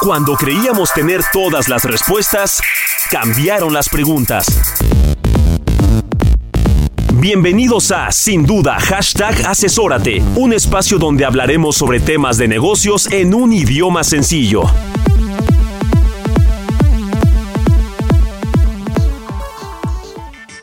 Cuando creíamos tener todas las respuestas, cambiaron las preguntas. Bienvenidos a Sin Duda Hashtag Asesórate, un espacio donde hablaremos sobre temas de negocios en un idioma sencillo.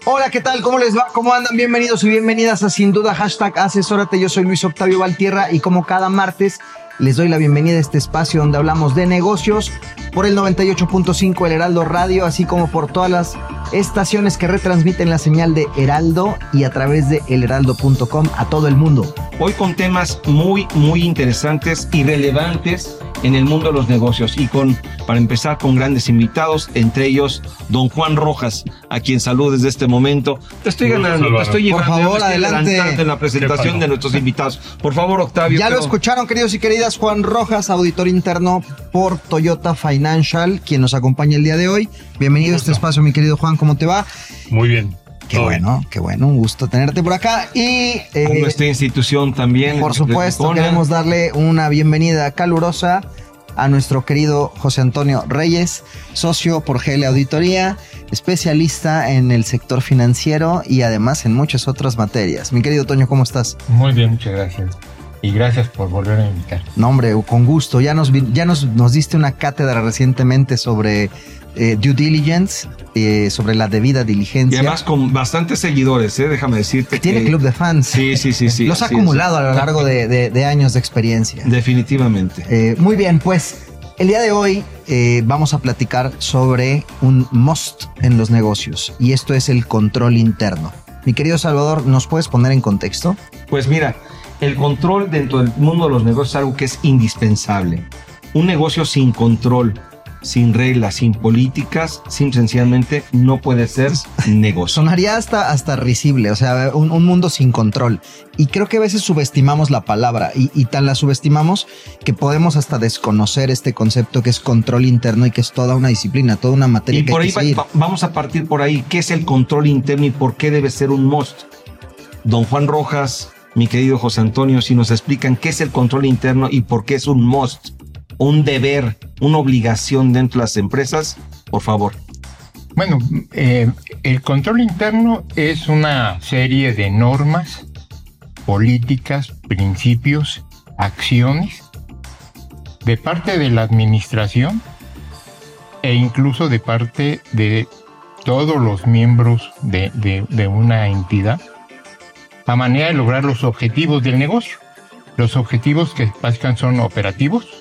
Hola, ¿qué tal? ¿Cómo les va? ¿Cómo andan? Bienvenidos y bienvenidas a Sin Duda Hashtag Asesórate. Yo soy Luis Octavio Valtierra y como cada martes les doy la bienvenida a este espacio donde hablamos de negocios por el 98.5 El Heraldo Radio, así como por todas las estaciones que retransmiten la señal de Heraldo y a través de elheraldo.com a todo el mundo. Hoy con temas muy, muy interesantes y relevantes en el mundo de los negocios y con, para empezar, con grandes invitados, entre ellos don Juan Rojas, a quien saludo desde este momento. Te estoy ganando, te estoy llevando. Por favor, adelante. en la presentación de nuestros invitados. Por favor, Octavio. Ya lo escucharon, queridos y queridas. Juan Rojas, auditor interno por Toyota Financial, quien nos acompaña el día de hoy. Bienvenido a este espacio, mi querido Juan. ¿Cómo te va? Muy bien. Qué bueno, qué bueno. Un gusto tenerte por acá. Y eh, a nuestra institución también. por supuesto, queremos darle una bienvenida calurosa a nuestro querido José Antonio Reyes, socio por GL Auditoría, especialista en el sector financiero y además en muchas otras materias. Mi querido Toño, ¿cómo estás? Muy bien, muchas gracias. Y gracias por volver a invitar. No, hombre, con gusto. Ya nos, ya nos, nos diste una cátedra recientemente sobre eh, due diligence, eh, sobre la debida Y diligencia. además con bastantes seguidores, ¿eh? déjame decirte. tiene que- club de fans. Sí, sí, sí, sí. Los ha acumulado a lo largo de, de- de años de experiencia. Definitivamente. Muy bien, pues el día de hoy eh, vamos a platicar sobre un must en los negocios y esto es el control interno. Mi querido Salvador, ¿nos puedes poner en contexto? Pues mira, el control dentro del mundo de los negocios es algo que es indispensable. Un negocio sin control, sin reglas, sin políticas, sin sencillamente no puede ser negocio. Sonaría hasta, hasta risible, o sea, un, un mundo sin control. Y creo que a veces subestimamos la palabra y, y tan la subestimamos que podemos hasta desconocer este concepto que es control interno y que es toda una disciplina, toda una materia Y que por hay ahí que va- seguir. va- vamos a partir por ahí. ¿Qué es el control interno y por qué debe ser un must? Don Juan Rojas, mi querido José Antonio, si nos explican qué es el control interno y por qué es un must, un deber, una obligación dentro de las empresas, por favor. Bueno, eh, el control interno es una serie de normas, políticas, principios, acciones de parte de la administración e incluso de parte de todos los miembros de, una entidad a manera de lograr los objetivos del negocio. Los objetivos que básicamente son operativos,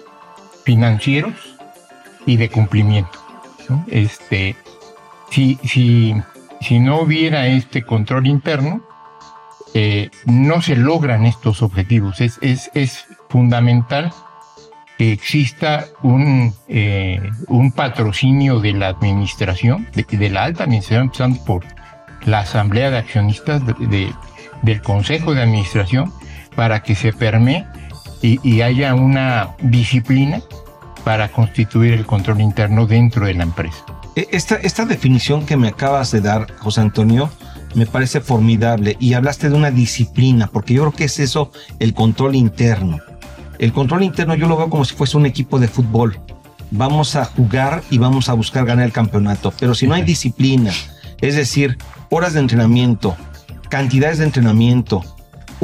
financieros y de cumplimiento. Este, si, si, si no hubiera este control interno, eh, no se logran estos objetivos. Es, es, es fundamental que exista un, eh, un patrocinio de la administración, de, de la alta administración, empezando por la asamblea de accionistas de- del consejo de administración, para que se permee y, y haya una disciplina para constituir el control interno dentro de la empresa. E- Esta, esta definición que me acabas de dar, José Antonio, me parece formidable y hablaste de una disciplina, porque yo creo que es eso el control interno. El control interno yo lo veo como si fuese un equipo de fútbol. Vamos a jugar y vamos a buscar ganar el campeonato, pero si no hay disciplina, es decir, horas de entrenamiento, cantidades de entrenamiento,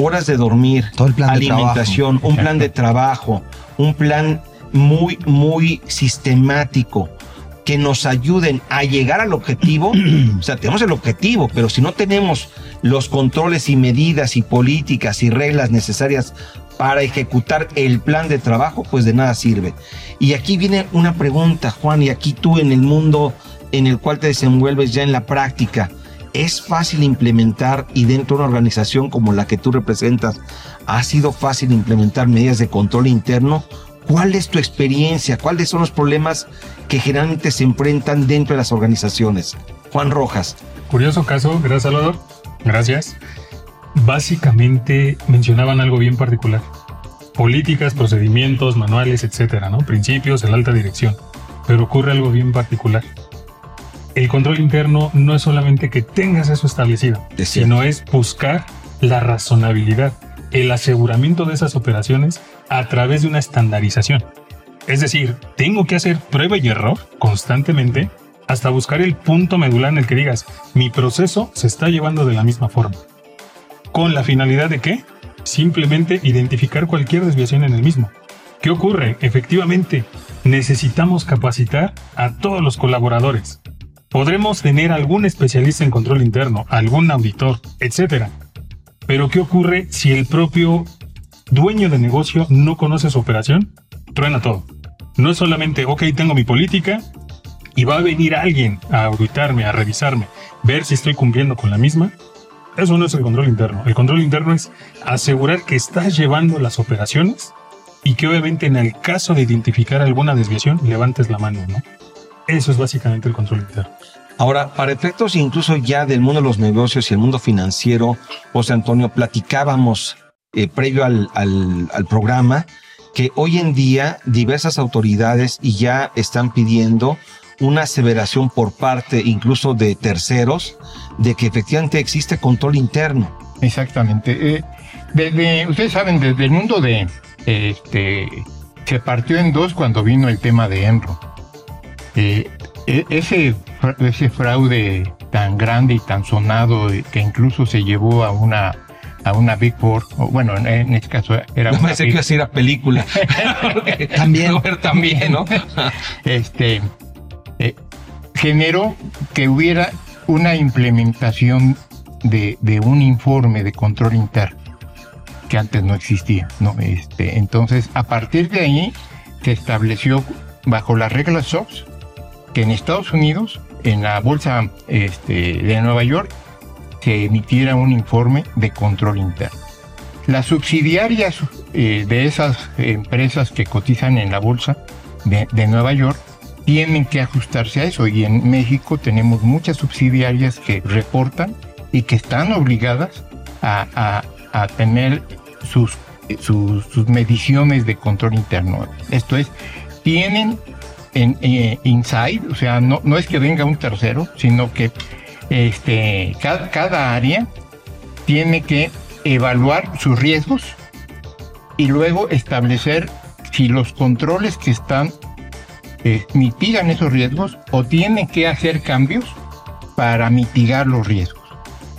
horas de dormir, Todo el plan de alimentación, un plan de trabajo, un plan muy, muy sistemático que nos ayuden a llegar al objetivo. o sea, tenemos el objetivo, pero si no tenemos los controles y medidas y políticas y reglas necesarias para ejecutar el plan de trabajo, pues de nada sirve. Y aquí viene una pregunta, Juan, y aquí tú en el mundo en el cual te desenvuelves ya en la práctica, es fácil implementar y dentro de una organización como la que tú representas, ¿ha sido fácil implementar medidas de control interno? ¿Cuál es tu experiencia? ¿Cuáles son los problemas que generalmente se enfrentan dentro de las organizaciones? Juan Rojas. Curioso caso, gracias Salvador. Gracias. Básicamente mencionaban algo bien particular. Políticas, procedimientos, manuales, etcétera, ¿no? Principios, el alta dirección. Pero ocurre algo bien particular el control interno no es solamente que tengas eso establecido, sino es buscar la razonabilidad, el aseguramiento de esas operaciones a través de una estandarización. Es decir, tengo que hacer prueba y error constantemente hasta buscar el punto medular en el que digas, mi proceso se está llevando de la misma forma. ¿Con la finalidad de qué? Simplemente identificar cualquier desviación en el mismo. ¿Qué ocurre? Efectivamente, necesitamos capacitar a todos los colaboradores, Podremos tener algún especialista en control interno, algún auditor, etc. Pero ¿qué ocurre si el propio dueño de negocio no conoce su operación? Truena todo. No es solamente, ok, tengo mi política y va a venir alguien a auditarme, a revisarme, ver si estoy cumpliendo con la misma. Eso no es el control interno. El control interno es asegurar que estás llevando las operaciones y que obviamente en el caso de identificar alguna desviación levantes la mano, ¿no? Eso es básicamente el control interno. Ahora, para efectos incluso ya del mundo de los negocios y el mundo financiero, José Antonio, platicábamos eh, previo al, al, programa que hoy en día diversas autoridades ya están pidiendo una aseveración por parte incluso de terceros de que efectivamente existe control interno. Exactamente. Eh, ustedes saben, desde el mundo de este se partió en dos cuando vino el tema de Enro. Eh, e, ese, ese fraude tan grande y tan sonado que incluso se llevó a una a una Big Four, o bueno, en, este caso era no una que iba a película. también, también, ¿no? este eh, generó que hubiera una implementación de, de, un informe de control interno que antes no existía, ¿no? Este, entonces, a partir de ahí se estableció bajo las reglas SOX que en Estados Unidos, en la bolsa este, de Nueva York, se emitiera un informe de control interno. Las subsidiarias eh, de esas empresas que cotizan en la bolsa de, Nueva York tienen que ajustarse a eso y en México tenemos muchas subsidiarias que reportan y que están obligadas a, tener sus, sus, sus mediciones de control interno. Esto es, tienen eh, inside, o sea, no, no es que venga un tercero, sino que este, cada, cada área tiene que evaluar sus riesgos y luego establecer si los controles que están eh, mitigan esos riesgos o tienen que hacer cambios para mitigar los riesgos.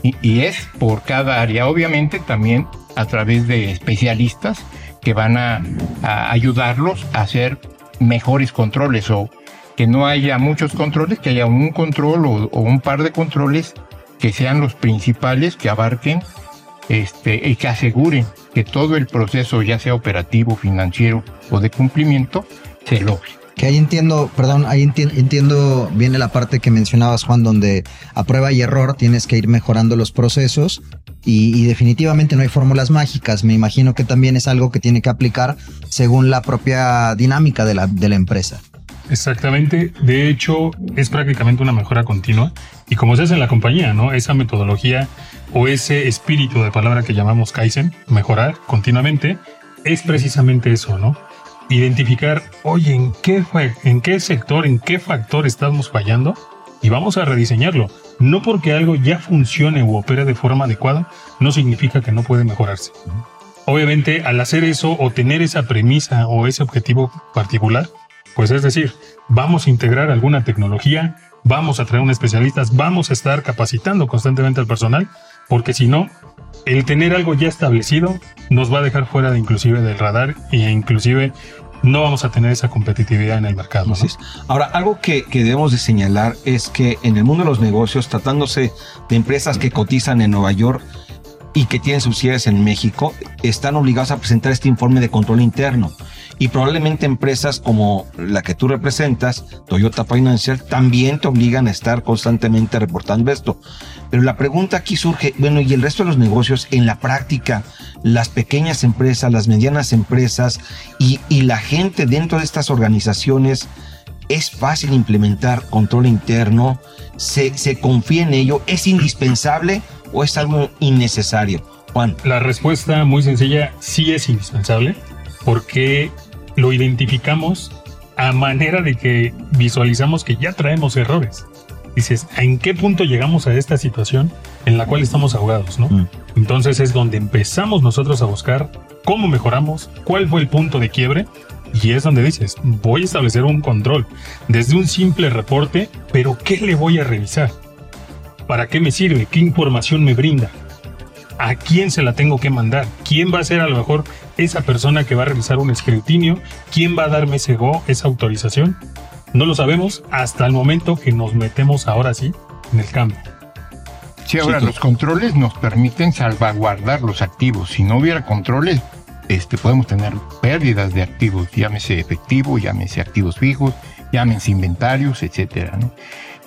Y, es por cada área, obviamente también a través de especialistas que van a ayudarlos a hacer mejores controles o que no haya muchos controles, que haya un control o, un par de controles que sean los principales, que abarquen este, y que aseguren que todo el proceso, ya sea operativo, financiero o de cumplimiento, se logre. Que ahí entiendo, perdón, ahí entiendo, viene la parte que mencionabas, Juan, donde a prueba y error tienes que ir mejorando los procesos y, definitivamente no hay fórmulas mágicas. Me imagino que también es algo que tiene que aplicar según la propia dinámica de la, de la empresa. Exactamente. De hecho, es prácticamente una mejora continua. Y como se hace en la compañía, ¿no? Esa metodología o ese espíritu de palabra que llamamos Kaizen, mejorar continuamente, es precisamente eso, ¿no? Identificar, oye, ¿en qué, en qué sector, en qué factor estamos fallando? Y vamos a rediseñarlo. No porque algo ya funcione o opere de forma adecuada, no significa que no puede mejorarse. Obviamente, al hacer eso o tener esa premisa o ese objetivo particular, pues es decir, vamos a integrar alguna tecnología, vamos a traer un especialista, vamos a estar capacitando constantemente al personal, porque si no, el tener algo ya establecido nos va a dejar fuera de inclusive del radar e inclusive no vamos a tener esa competitividad en el mercado. Ahora, algo que, debemos de señalar es que en el mundo de los negocios, tratándose de empresas que cotizan en Nueva York y que tienen subsidiarias en México, están obligados a presentar este informe de control interno. Y probablemente empresas como la que tú representas, Toyota Financial, también te obligan a estar constantemente reportando esto. Pero la pregunta aquí surge, bueno, ¿y el resto de los negocios en la práctica? Las pequeñas empresas, las medianas empresas y, y la gente dentro de estas organizaciones, ¿es fácil implementar control interno? ¿Se, se confía en ello? ¿Es indispensable o es algo innecesario? Juan. La respuesta muy sencilla, sí es indispensable, porque lo identificamos a manera de que visualizamos que ya traemos errores. Dices, ¿en qué punto llegamos a esta situación en la cual estamos ahogados? ¿no? Mm. Entonces es donde empezamos nosotros a buscar cómo mejoramos, cuál fue el punto de quiebre y es donde dices, voy a establecer un control desde un simple reporte, pero ¿qué le voy a revisar? ¿Para qué me sirve? ¿Qué información me brinda? ¿A quién se la tengo que mandar? ¿Quién va a ser a lo mejor esa persona que va a realizar un escrutinio? ¿Quién va a darme ese go, esa autorización? No lo sabemos hasta el momento que nos metemos ahora sí en el campo. Sí, ahora Sí, los controles nos permiten salvaguardar los activos. Si no hubiera controles, este, podemos tener pérdidas de activos, llámese efectivo, llámese activos fijos, llámense inventarios, etcétera. ¿no?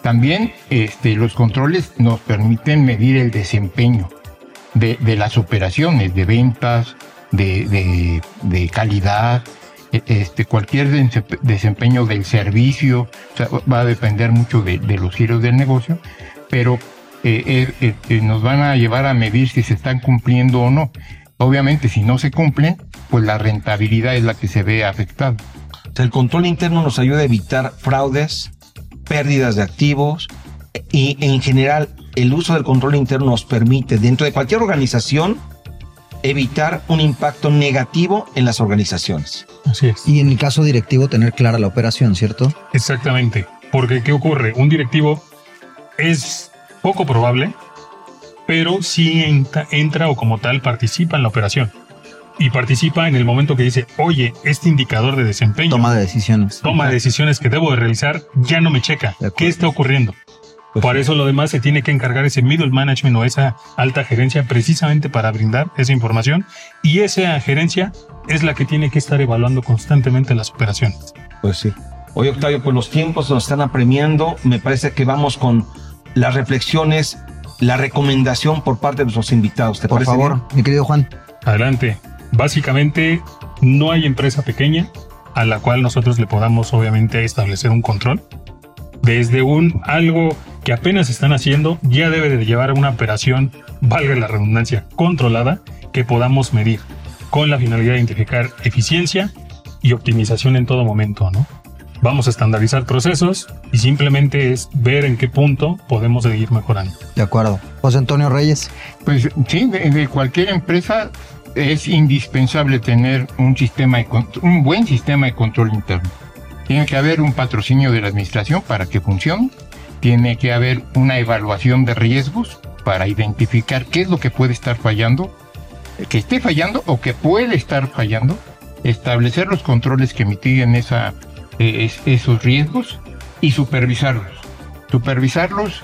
También este, los controles nos permiten medir el desempeño de, las operaciones, de ventas, de, calidad, e- este, cualquier desempe- desempeño del servicio, va a depender mucho de, los giros del negocio, pero eh, eh, eh, nos van a llevar a medir si se están cumpliendo o no. Obviamente, si no se cumplen, pues la rentabilidad es la que se ve afectada. El control interno nos ayuda a evitar fraudes, pérdidas de activos y en general el uso del control interno nos permite dentro de cualquier organización evitar un impacto negativo en las organizaciones. Así es. Y en el caso directivo, tener clara la operación, ¿cierto? Exactamente. Porque ¿qué ocurre? Un directivo es poco probable, pero sí entra, entra o como tal participa en la operación. Y participa en el momento que dice, oye, este indicador de desempeño, Toma de decisiones. toma de decisiones que debo de realizar, ya no me checa. ¿Qué está ocurriendo? Por eso lo demás se tiene que encargar ese middle management o esa alta gerencia precisamente para brindar esa información y esa gerencia es la que tiene que estar evaluando constantemente las operaciones. Pues sí. Oye, Octavio, pues los tiempos nos están apremiando. Me parece que vamos con las reflexiones, la recomendación por parte de nuestros invitados. ¿Te Por parece favor, bien? mi querido Juan. Adelante. Básicamente, no hay empresa pequeña a la cual nosotros le podamos obviamente establecer un control. Desde un algo que apenas están haciendo, ya debe de llevar una operación, valga la redundancia, controlada, que podamos medir con la finalidad de identificar eficiencia y optimización en todo momento, ¿no? Vamos a estandarizar procesos y simplemente es ver en qué punto podemos seguir mejorando. De acuerdo. José Antonio Reyes. Pues sí, de, de cualquier empresa es indispensable tener un sistema de un buen sistema de control interno. Tiene que haber un patrocinio de la administración para que funcione. Tiene que haber una evaluación de riesgos para identificar qué es lo que puede estar fallando, que esté fallando o que puede estar fallando. Establecer los controles que mitiguen eh, es- esos riesgos y supervisarlos. Supervisarlos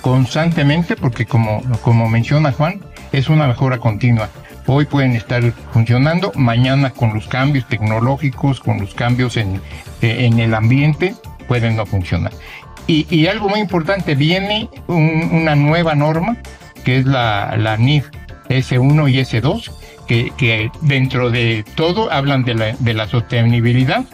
constantemente porque como, como menciona Juan, es una mejora continua. Hoy pueden estar funcionando, mañana con los cambios tecnológicos, con los cambios en, eh, en el ambiente, pueden no funcionar. Y, algo muy importante, viene un- una nueva norma, que es la, la NIF S1 y S2, que, que dentro de todo hablan de la, de la sostenibilidad,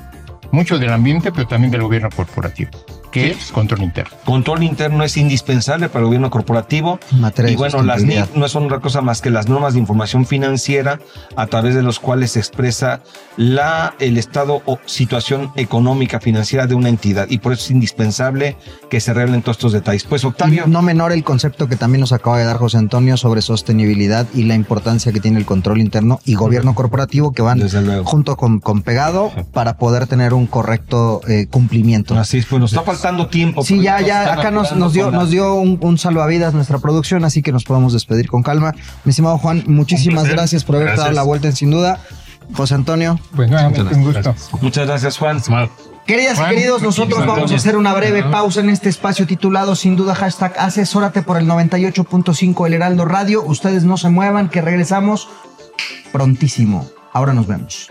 mucho del ambiente, pero también del gobierno corporativo, que es control interno. Control interno es indispensable para el gobierno corporativo. Materia Y bueno, las. NIF no son otra cosa más que las normas de información financiera a través de los cuales se expresa la, el estado o situación económica financiera de una entidad. Y por eso es indispensable que se revelen todos estos detalles. Pues Octavio, No menor el concepto que también nos acaba de dar José Antonio sobre sostenibilidad y la importancia que tiene el control interno y gobierno corporativo que van Desde luego. junto con, con pegado para poder tener un correcto eh, cumplimiento. así es, pues nos está tiempo. Sí, ya, ya, acá nos, dio, nos dio un, un salvavidas nuestra producción, así que nos podemos despedir con calma. Mi estimado Juan, muchísimas gracias por haber dado la vuelta en sin duda. José Antonio. Pues nuevamente un gusto. Gracias. Muchas gracias, Juan. Queridas y queridos, nosotros vamos a hacer una breve pausa en este espacio titulado sin duda hashtag asesórate por el 98.5 El Heraldo Radio. Ustedes no se muevan, que regresamos prontísimo. Ahora nos vemos.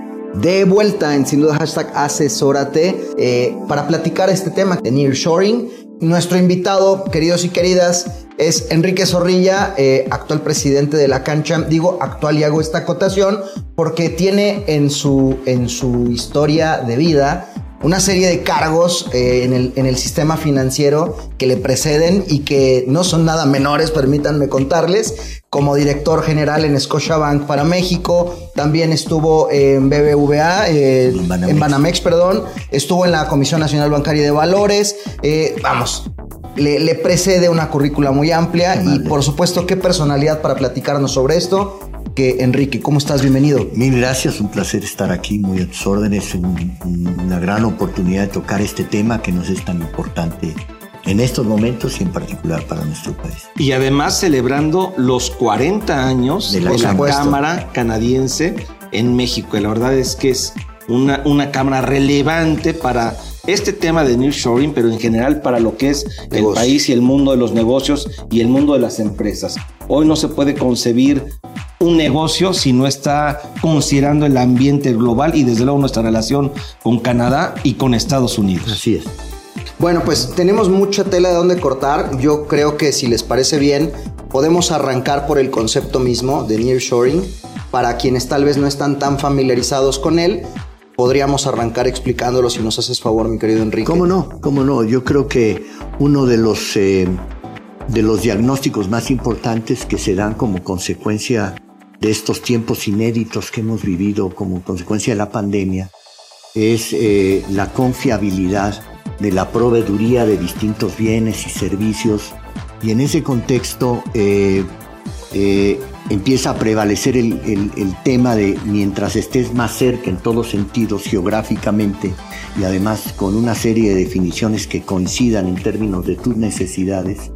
de vuelta en sin duda hashtag asesórate eh, para platicar este tema de nearshoring. Nuestro invitado, queridos y queridas, es Enrique Zorrilla, eh, actual presidente de la cancha. Digo actual y hago esta acotación porque tiene en su, en su historia de vida una serie de cargos eh, en, el, en, el, sistema financiero que le preceden y que no son nada menores, permítanme contarles, como director general en Scotiabank para México, también estuvo en BBVA, eh, en, Banamex. perdón, estuvo en la Comisión Nacional Bancaria de Valores, eh, vamos, le, le, precede una currícula muy amplia y por supuesto qué personalidad para platicarnos sobre esto que Enrique. ¿Cómo estás? Bienvenido. Mil gracias, un placer estar aquí, muy a tus órdenes, una gran oportunidad de tocar este tema que nos es tan importante en estos momentos y en particular para nuestro país. Y además celebrando los 40 años de la, Cámara Canadiense en México. Y la verdad es que es una, una cámara relevante para este tema de nearshoring, pero en general para lo que es el país y el mundo de los negocios y el mundo de las empresas. Hoy no se puede concebir un negocio si no está considerando el ambiente global y desde luego nuestra relación con Canadá y con Estados Unidos. Así es. Bueno, pues tenemos mucha tela de donde cortar. Yo creo que si les parece bien, podemos arrancar por el concepto mismo de nearshoring. Para quienes tal vez no están tan familiarizados con él, podríamos arrancar explicándolo si nos haces favor, mi querido Enrique. ¿Cómo no? ¿Cómo no? Yo creo que uno de los, eh, de los diagnósticos más importantes que se dan como consecuencia de estos tiempos inéditos que hemos vivido como consecuencia de la pandemia es eh, la confiabilidad de la proveeduría de distintos bienes y servicios y en ese contexto eh, eh, empieza a prevalecer el, el, tema de mientras estés más cerca en todos sentidos geográficamente y además con una serie de definiciones que coincidan en términos de tus necesidades,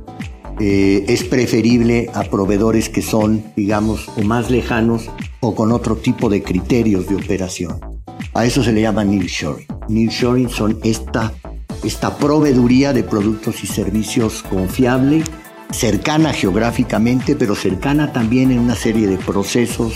eh, es preferible a proveedores que son, digamos, o más lejanos o con otro tipo de criterios de operación. A eso se le llama nearshoring. Nearshoring son esta, esta proveeduría de productos y servicios confiable, cercana geográficamente, pero cercana también en una serie de procesos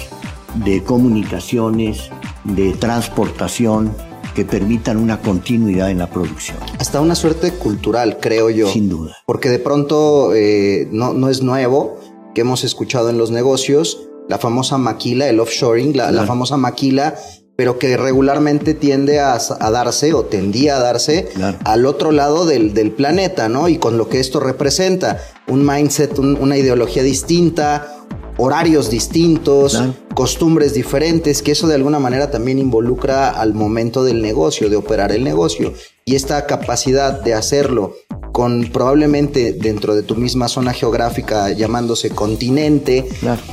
de comunicaciones, de transportación, que permitan una continuidad en la producción. Hasta una suerte cultural, creo yo. Sin duda. Porque de pronto eh, no, no es nuevo que hemos escuchado en los negocios la famosa maquila, el offshoring, la, famosa maquila pero que regularmente tiende a, darse o tendía a darse al otro lado del, planeta, ¿no? Y con lo que esto representa, un mindset, una ideología distinta, horarios distintos, costumbres diferentes, que eso de alguna manera también involucra al momento del negocio, de operar el negocio. Y esta capacidad de hacerlo con probablemente dentro de tu misma zona geográfica llamándose continente,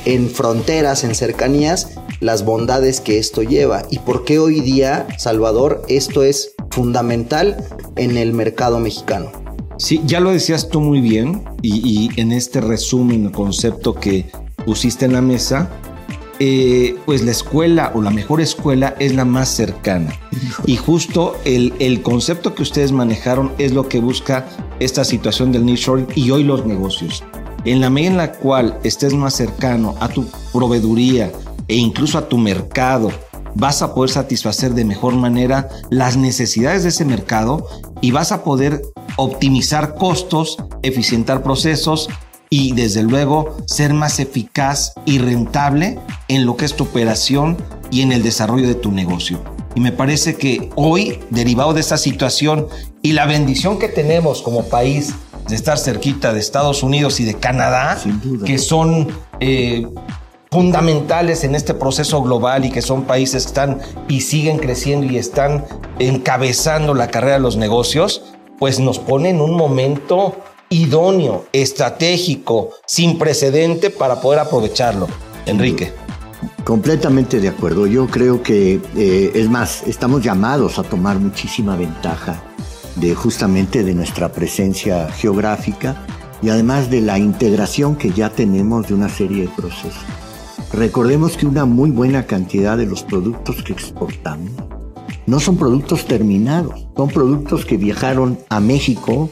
en fronteras, en cercanías, las bondades que esto lleva. Y por qué hoy día, Salvador, esto es fundamental en el mercado mexicano. Sí, ya lo decías tú muy bien y, y en este resumen, el concepto que pusiste en la mesa, eh, pues la escuela o la mejor escuela es la más cercana. Y justo el, el, concepto que ustedes manejaron es lo que busca esta situación del nearshoring y hoy los negocios. En la medida en la cual estés más cercano a tu proveeduría e incluso a tu mercado, vas a poder satisfacer de mejor manera las necesidades de ese mercado y vas a poder optimizar costos, eficientar procesos y desde luego ser más eficaz y rentable en lo que es tu operación y en el desarrollo de tu negocio. Y me parece que hoy, derivado de esta situación y la bendición que tenemos como país de estar cerquita de Estados Unidos y de Canadá, que son eh, fundamentales en este proceso global y que son países que están y siguen creciendo y están encabezando la carrera de los negocios, pues nos pone en un momento idóneo, estratégico, sin precedente para poder aprovecharlo. Enrique. Completamente de acuerdo. Yo creo que, eh, es más, estamos llamados a tomar muchísima ventaja de justamente de nuestra presencia geográfica y además de la integración que ya tenemos de una serie de procesos. Recordemos que una muy buena cantidad de los productos que exportamos no son productos terminados, son productos que viajaron a México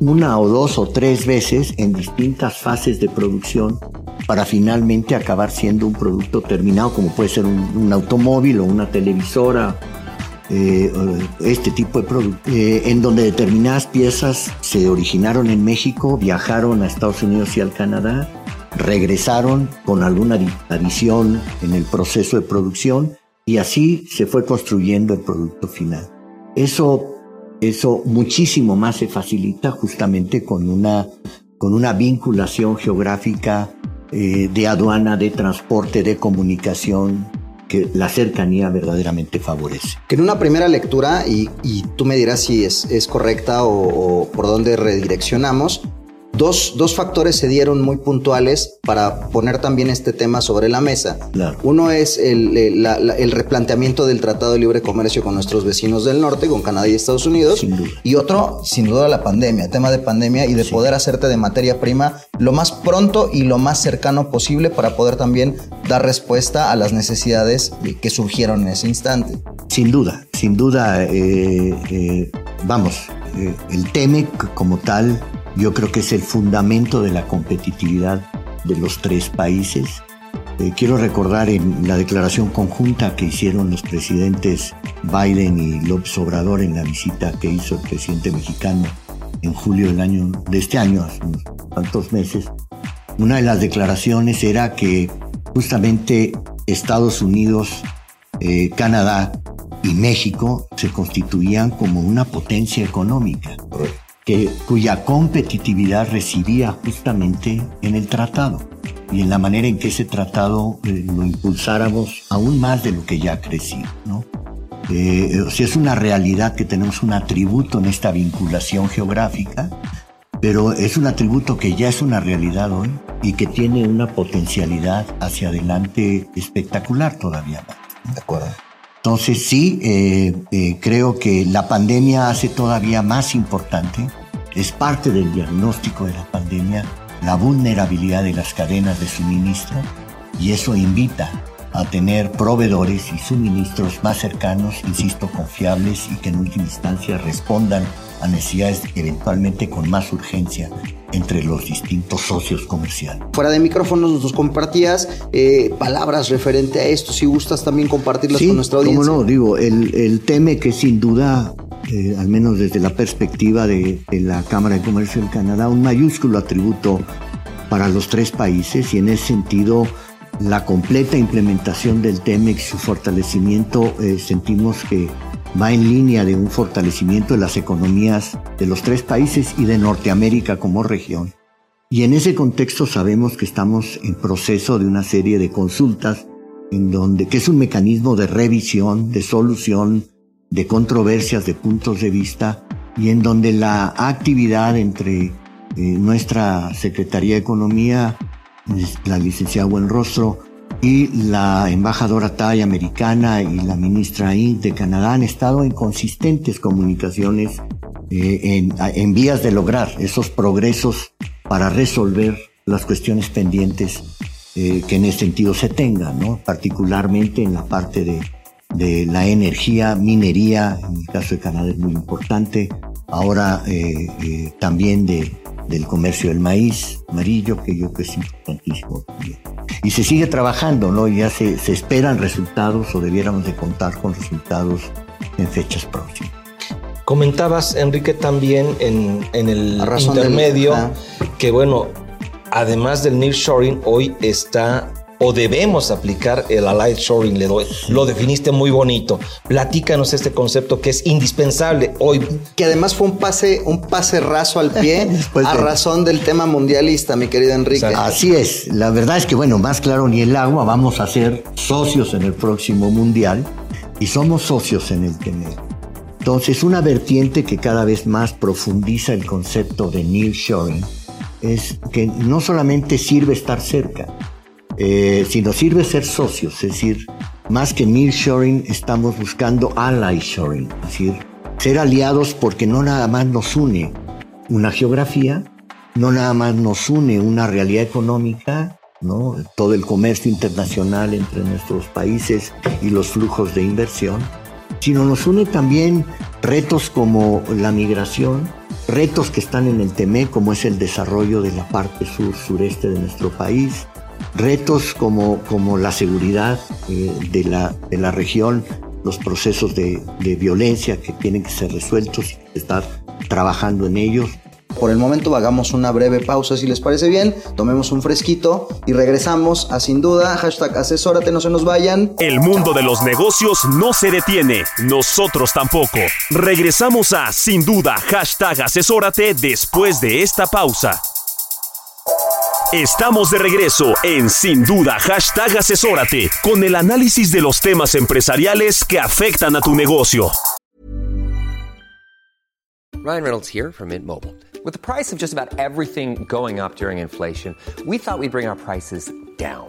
una o dos o tres veces en distintas fases de producción para finalmente acabar siendo un producto terminado, como puede ser un, automóvil o una televisora, eh, este tipo de producto, eh, en donde determinadas piezas se originaron en México, viajaron a Estados Unidos y al Canadá, regresaron con alguna adición en el proceso de producción y así se fue construyendo el producto final. Eso, eso muchísimo más se facilita justamente con una, con una vinculación geográfica eh, de aduana, de transporte, de comunicación, que la cercanía verdaderamente favorece. Que en una primera lectura, y, tú me dirás si es, es correcta o, o, por dónde redireccionamos, Dos, dos, factores se dieron muy puntuales para poner también este tema sobre la mesa. Uno es el, el, replanteamiento del Tratado de Libre Comercio con nuestros vecinos del norte, con Canadá y Estados Unidos. Y otro, sin duda, la pandemia, tema de pandemia y de poder hacerte de materia prima lo más pronto y lo más cercano posible para poder también dar respuesta a las necesidades que surgieron en ese instante. Sin duda, sin duda, eh, eh, vamos, eh, el TEMEC como tal yo creo que es el fundamento de la competitividad de los tres países. Eh, quiero recordar en la declaración conjunta que hicieron los presidentes Biden y López Obrador en la visita que hizo el presidente mexicano en julio del año, de este año, hace unos cuantos meses. Una de las declaraciones era que justamente Estados Unidos, eh, Canadá y México se constituían como una potencia económica cuya competitividad residía justamente en el tratado y en la manera en que ese tratado eh, lo impulsáramos aún más de lo que ya crecía. ¿no? Eh, o sea, es una realidad que tenemos un atributo en esta vinculación geográfica, pero es un atributo que ya es una realidad hoy y que tiene una potencialidad hacia adelante espectacular todavía ¿De acuerdo? Entonces sí, eh, eh, creo que la pandemia hace todavía más importante, es parte del diagnóstico de la pandemia, la vulnerabilidad de las cadenas de suministro y eso invita a tener proveedores y suministros más cercanos, insisto, confiables y que en última instancia respondan a necesidades eventualmente con más urgencia entre los distintos socios comerciales. Fuera de micrófonos nos compartías eh, palabras referente a esto, si gustas también compartirlas con nuestra audiencia. Cómo no, digo, el, el teme que sin duda, al menos desde la perspectiva de, de la Cámara de Comercio del Canadá, un mayúsculo atributo para los tres países y en ese sentido la completa implementación del TEMEX, su fortalecimiento, eh, sentimos que va en línea de un fortalecimiento de las economías de los tres países y de Norteamérica como región. Y en ese contexto sabemos que estamos en proceso de una serie de consultas en donde, que es un mecanismo de revisión, de solución, de controversias, de puntos de vista, y en donde la actividad entre eh, nuestra Secretaría de Economía, la licenciada Buenrostro, y la embajadora Thai americana y la ministra Ing de Canadá han estado en consistentes comunicaciones eh, en, vías de lograr esos progresos para resolver las cuestiones pendientes eh, que en ese sentido se tengan, ¿no? particularmente en la parte de, de, la energía, minería, en el caso de Canadá es muy importante, ahora eh, también de, del comercio del maíz amarillo, que yo creo que es importantísimo también y se sigue trabajando, ¿no? Ya se, esperan resultados o debiéramos de contar con resultados en fechas próximas. Comentabas, Enrique, también en, el intermedio que, bueno, además del nearshoring, hoy está o debemos aplicar el Allied Shoring, le doy. Lo definiste muy bonito. Platícanos este concepto que es indispensable hoy. Que además fue un pase, un pase raso al pie a razón del tema mundialista, mi querido Enrique. Así es. La verdad es que, bueno, más claro ni el agua, vamos a ser socios en el próximo mundial y somos socios en el TEMEC. Entonces, una vertiente que cada vez más profundiza el concepto de nearshoring es que no solamente sirve estar cerca, Eh, si nos sirve ser socios, es decir, más que nearshoring, estamos buscando ally shoring, es decir, ser aliados porque no nada más nos une una geografía, no nada más nos une una realidad económica, ¿no? todo el comercio internacional entre nuestros países y los flujos de inversión, sino nos une también retos como la migración, retos que están en el TEME, como es el desarrollo de la parte sur-sureste de nuestro país, retos como, como la seguridad eh, de, la, de la región, los procesos de, de violencia que tienen que ser resueltos estar trabajando en ellos. Por el momento hagamos una breve pausa si les parece bien, tomemos un fresquito y regresamos a sin duda, hashtag asesórate, no se nos vayan. El mundo de los negocios no se detiene, nosotros tampoco. Regresamos a sin duda, hashtag asesórate después de esta pausa. Estamos de regreso en Sin Duda, hashtag asesórate, con el análisis de los temas empresariales que afectan a tu negocio. Ryan Reynolds here from Mint Mobile. With the price of just about everything going up during inflation, we thought we'd bring our prices down.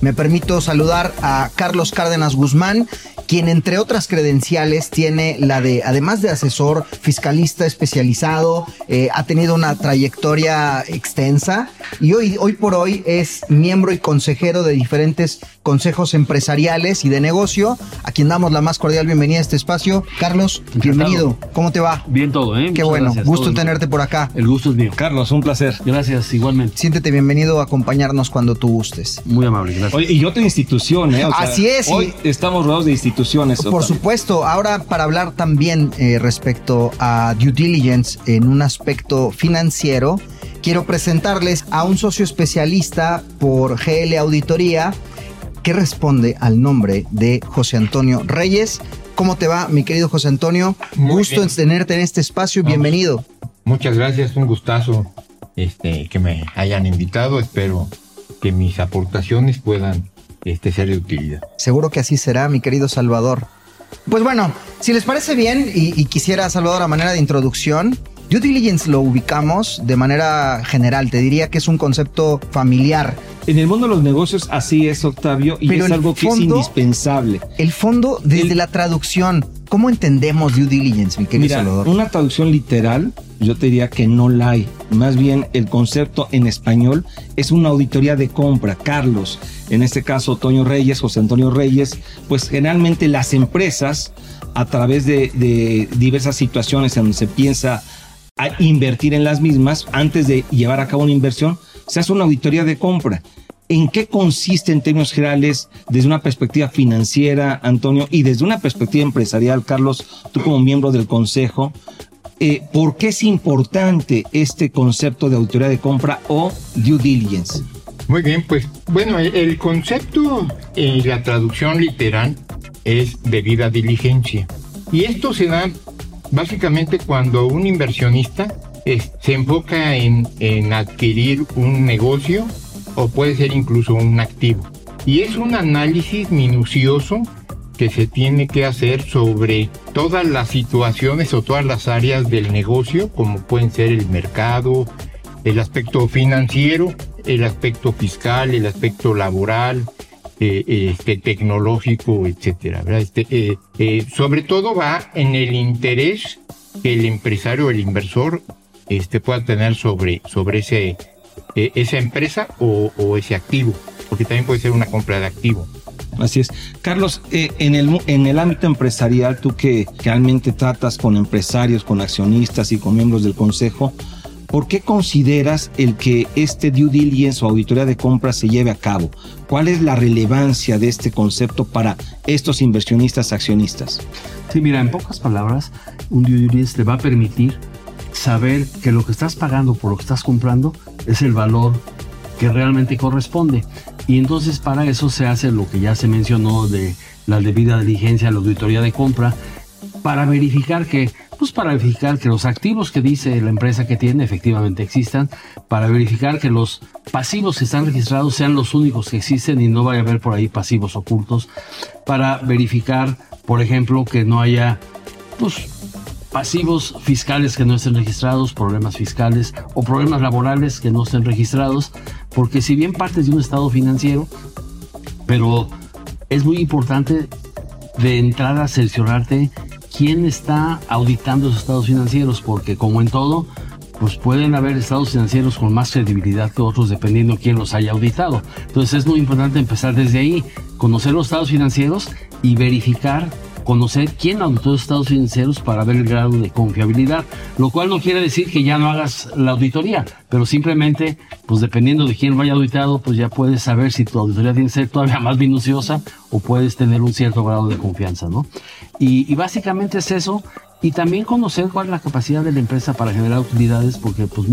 Me permito saludar a Carlos Cárdenas Guzmán, quien entre otras credenciales tiene la de, además de asesor fiscalista especializado, eh, ha tenido una trayectoria extensa y hoy, hoy por hoy es miembro y consejero de diferentes consejos empresariales y de negocio, a quien damos la más cordial bienvenida a este espacio. Carlos, bienvenido. ¿Cómo te va? Bien todo, ¿eh? Qué Muchas bueno, gracias, gusto bien. tenerte por acá. El gusto es mío. Carlos, un placer. Gracias, igualmente. Siéntete bienvenido a acompañarnos cuando tú gustes. Muy amable, gracias. Oye, y otra institución, ¿eh? O sea, Así es, Hoy y- estamos rodeados de instituciones. Por supuesto, ahora para hablar también eh, respecto a due diligence en un aspecto financiero, quiero presentarles a un socio especialista por GL Auditoría que responde al nombre de José Antonio Reyes. ¿Cómo te va, mi querido José Antonio? Muy Gusto bien. en tenerte en este espacio. Vamos. Bienvenido. Muchas gracias, un gustazo este, que me hayan invitado. Espero que mis aportaciones puedan este, ser de utilidad. Seguro que así será, mi querido Salvador. Pues bueno, si les parece bien y, y quisiera, Salvador, a manera de introducción, due diligence lo ubicamos de manera general. Te diría que es un concepto familiar. En el mundo de los negocios así es, Octavio, y Pero es algo que es indispensable. El fondo, desde El- la traducción, ¿cómo entendemos due diligence, mi querido Mira, Salvador? una traducción literal, yo te diría que no la hay. Más bien, el concepto en español es una auditoría de compra. Carlos, en este caso, Toño Reyes, José Antonio Reyes, pues generalmente las empresas, a través de, de diversas situaciones en donde se piensa a invertir en las mismas, antes de llevar a cabo una inversión, se hace una auditoría de compra. ¿En qué consiste en términos generales desde una perspectiva financiera, Antonio, y desde una perspectiva empresarial, Carlos, tú como miembro del Consejo, eh, ¿por qué es importante este concepto de auditoría de compra o due diligence? Muy bien, pues bueno, el, concepto en la traducción literal es debida diligencia. Y esto se da básicamente cuando un inversionista es- se enfoca en, en adquirir un negocio o puede ser incluso un activo. Y es un análisis minucioso que se tiene que hacer sobre todas las situaciones o todas las áreas del negocio, como pueden ser el mercado, el aspecto financiero, el aspecto fiscal, el aspecto laboral, eh, eh, este, tecnológico, etcétera. ¿verdad? Este, eh, eh, sobre todo va en el interés que el empresario el inversor este, pueda tener sobre, sobre ese, eh, esa empresa o, ese activo, porque también puede ser una compra de activo. Así es. Carlos, eh, en, el, en el ámbito empresarial, tú que realmente tratas con empresarios, con accionistas y con miembros del consejo, ¿por qué consideras el que este due diligence o auditoría de compra se lleve a cabo? ¿Cuál es la relevancia de este concepto para estos inversionistas accionistas? Sí, mira, en pocas palabras, un due diligence te va a permitir saber que lo que estás pagando por lo que estás comprando es el valor que realmente corresponde. Y entonces para eso se hace lo que ya se mencionó de la debida diligencia, la auditoría de compra, para verificar que, pues para verificar que los activos que dice la empresa que tiene efectivamente existan, para verificar que los pasivos que están registrados sean los únicos que existen y no vaya a haber por ahí pasivos ocultos, para verificar, por ejemplo, que no haya, pues, pasivos fiscales que no estén registrados, problemas fiscales o problemas laborales que no estén registrados, porque si bien partes de un estado financiero, pero es muy importante de entrada cerciorarte quién está auditando esos estados financieros, porque como en todo, pues pueden haber estados financieros con más credibilidad que otros dependiendo quién los haya auditado. Entonces es muy importante empezar desde ahí, conocer los estados financieros y verificar conocer quién auditó estados financieros para ver el grado de confiabilidad, lo cual no quiere decir que ya no hagas la auditoría, pero simplemente, pues dependiendo de quién vaya auditado, pues ya puedes saber si tu auditoría tiene que ser todavía más minuciosa o puedes tener un cierto grado de confianza, ¿no? Y, y básicamente es eso, y también conocer cuál es la capacidad de la empresa para generar utilidades, porque pues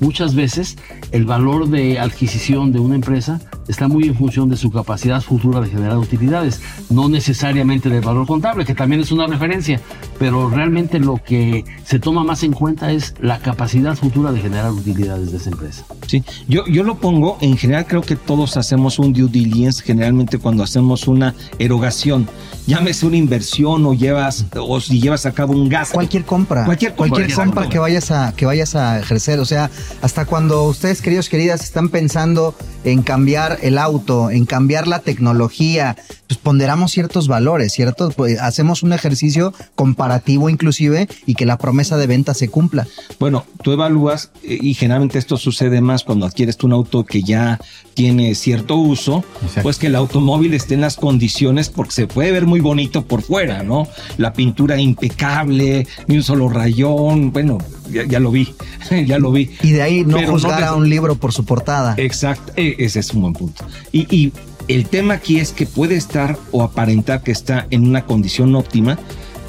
muchas veces el valor de adquisición de una empresa está muy en función de su capacidad futura de generar utilidades, no necesariamente del valor contable, que también es una referencia, pero realmente lo que se toma más en cuenta es la capacidad futura de generar utilidades de esa empresa. Sí, yo, yo lo pongo, en general creo que todos hacemos un due diligence generalmente cuando hacemos una erogación, llámese una inversión o llevas o si llevas a cabo un gasto. Cualquier compra. Cualquier, cualquier compra que vayas a que vayas a ejercer, o sea, hasta cuando ustedes queridos queridas están pensando en cambiar el auto, en cambiar la tecnología, pues ponderamos ciertos valores, ¿cierto? Pues hacemos un ejercicio comparativo inclusive y que la promesa de venta se cumpla. Bueno, tú evalúas eh, y generalmente esto sucede más cuando adquieres un auto que ya tiene cierto uso, pues que el automóvil esté en las condiciones porque se puede ver muy bonito por fuera, ¿no? La pintura impecable, ni un solo rayón, bueno, ya, lo vi, ya lo vi. Y de ahí no juzgar a un libro por su portada. Exacto, e, ese es un buen punto. Y, y el tema aquí es que puede estar o aparentar que está en una condición óptima,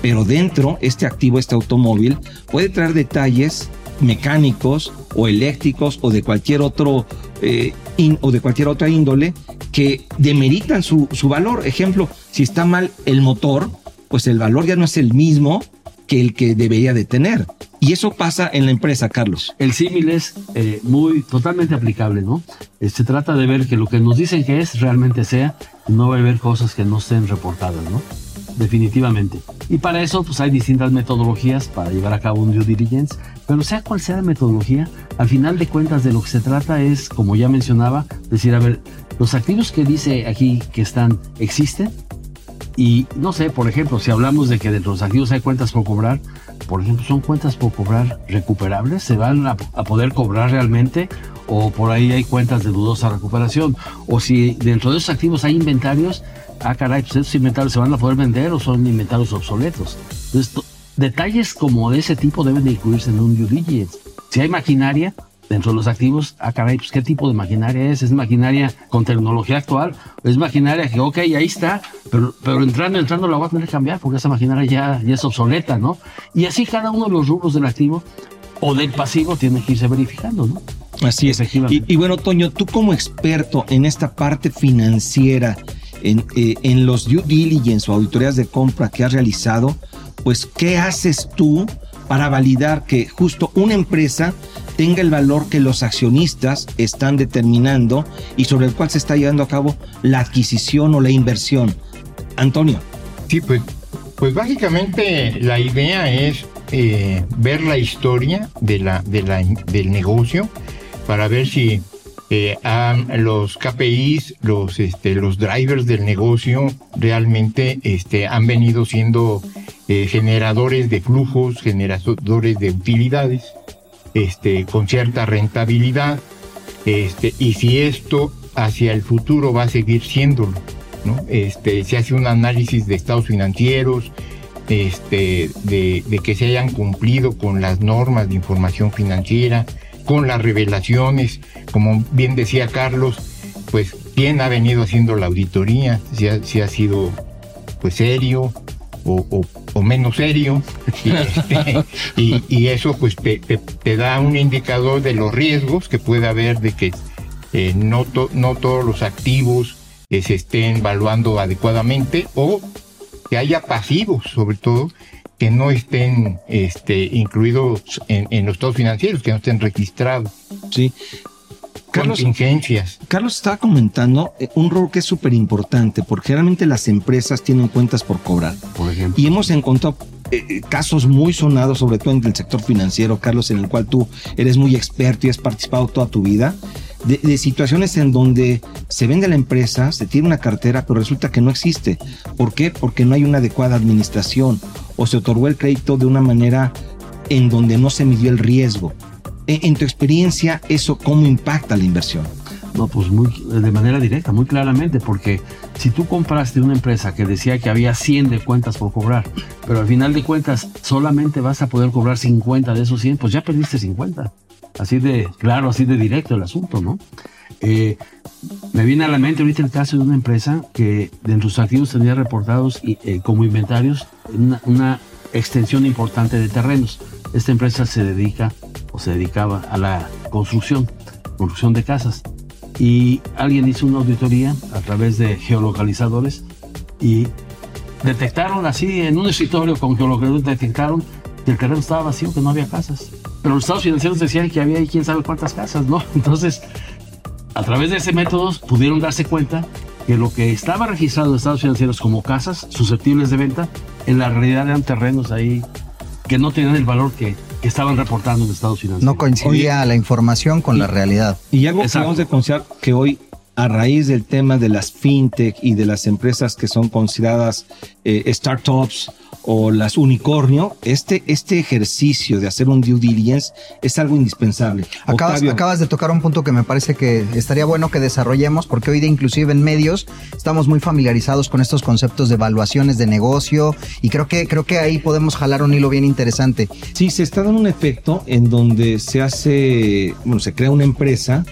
pero dentro este activo, este automóvil, puede traer detalles mecánicos o eléctricos o de cualquier otro eh, o de cualquier otra índole que demeritan su, su valor. Ejemplo, si está mal el motor, pues el valor ya no es el mismo que el que debería de tener. Y eso pasa en la empresa, Carlos. El símil es eh, muy totalmente aplicable, ¿no? Eh, se trata de ver que lo que nos dicen que es realmente sea, no va a haber cosas que no estén reportadas, ¿no? Definitivamente. Y para eso, pues hay distintas metodologías para llevar a cabo un due diligence, pero sea cual sea la metodología, al final de cuentas de lo que se trata es, como ya mencionaba, decir, a ver, los activos que dice aquí que están, ¿existen? Y no sé, por ejemplo, si hablamos de que de los activos hay cuentas por cobrar, por ejemplo, son cuentas por cobrar recuperables, se van a, poder cobrar realmente o por ahí hay cuentas de dudosa recuperación o si dentro de esos activos hay inventarios, ah caray, pues esos inventarios se van a poder vender o son inventarios obsoletos. Entonces, detalles como de ese tipo deben de incluirse en un due diligence. Si hay maquinaria, dentro de los activos, ah, caray, pues qué tipo de maquinaria es, es maquinaria con tecnología actual, es maquinaria que, ok, ahí está, pero, pero entrando, entrando la voy a tener que cambiar porque esa maquinaria ya, ya es obsoleta, ¿no? Y así cada uno de los rubros del activo o del pasivo tiene que irse verificando, ¿no? Así es. Y, y bueno, Toño, tú como experto en esta parte financiera, en, eh, en los due diligence o auditorías de compra que has realizado, pues, ¿qué haces tú para validar que justo una empresa tenga el valor que los accionistas están determinando y sobre el cual se está llevando a cabo la adquisición o la inversión. Antonio. Sí, pues, pues básicamente la idea es eh, ver la historia de la, del negocio para ver si eh, los KPIs, los, este, los drivers del negocio realmente este, han venido siendo eh, generadores de flujos, generadores de utilidades este, con cierta rentabilidad, este, y si esto hacia el futuro va a seguir siéndolo. ¿no? Este, se hace un análisis de estados financieros, este, de que se hayan cumplido con las normas de información financiera, con las revelaciones, como bien decía Carlos, pues quién ha venido haciendo la auditoría, si ha, si ha sido pues serio o, menos serio, y, este, y- eso pues te da un indicador de los riesgos que puede haber de que eh, no, to- no todos los activos eh, se estén evaluando adecuadamente o que haya pasivos, sobre todo, que no estén este, incluidos en, en los estados financieros, que no estén registrados. Sí. Carlos- Contingencias. Carlos estaba comentando eh, un rol que es súper importante, porque generalmente las empresas tienen cuentas por cobrar. Por ejemplo. Y hemos encontrado eh, eh, casos muy sonados, sobre todo en el sector financiero, Carlos, en el cual tú eres muy experto y has participado toda tu vida, de, de situaciones en donde se vende la empresa, se tiene una cartera, pero resulta que no existe. ¿Por qué? Porque no hay una adecuada administración o se otorgó el crédito de una manera en donde no se midió el riesgo. En, en tu experiencia, ¿eso cómo impacta la inversión? No, pues muy, de manera directa, muy claramente, porque si tú compraste una empresa que decía que había 100 de cuentas por cobrar, pero al final de cuentas solamente vas a poder cobrar 50 de esos 100, pues ya perdiste 50. Así de claro, así de directo el asunto, ¿no? Eh, me viene a la mente ahorita el caso de una empresa que de sus activos tenía reportados eh, como inventarios una, una extensión importante de terrenos. Esta empresa se dedica o se dedicaba a la construcción, construcción de casas. Y alguien hizo una auditoría a través de geolocalizadores y detectaron así en un escritorio con geolocalizadores, detectaron que el terreno estaba vacío, que no había casas. Pero los estados financieros decían que había ahí quién sabe cuántas casas, ¿no? Entonces, a través de ese método pudieron darse cuenta que lo que estaba registrado en estados financieros como casas susceptibles de venta, en la realidad eran terrenos ahí que no tenían el valor que, que estaban reportando en estados financieros. No coincidía la información con la realidad. Y algo que Exacto. debemos de considerar que hoy, a raíz del tema de las fintech y de las empresas que son consideradas eh, startups o las unicornio, este, este ejercicio de hacer un due diligence es algo indispensable. Acabas, acabas de tocar un punto que me parece que estaría bueno que desarrollemos, porque hoy día inclusive en medios estamos muy familiarizados con estos conceptos de evaluaciones de negocio y creo que, creo que ahí podemos jalar un hilo bien interesante. Sí, se está dando un efecto en donde se hace, bueno, se crea una empresa.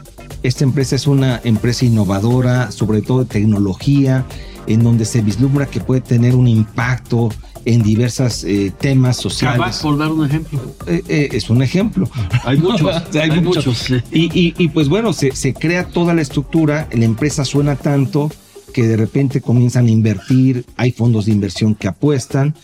Esta empresa es una empresa innovadora, sobre todo de tecnología, en donde se vislumbra que puede tener un impacto en diversos temas sociales. Por dar un ejemplo. Eh, eh, es un ejemplo. Hay muchos, hay, hay muchos. Y, y- y, pues bueno, se, se crea toda la estructura, la empresa suena tanto que de repente comienzan a invertir, hay fondos de inversión que apuestan,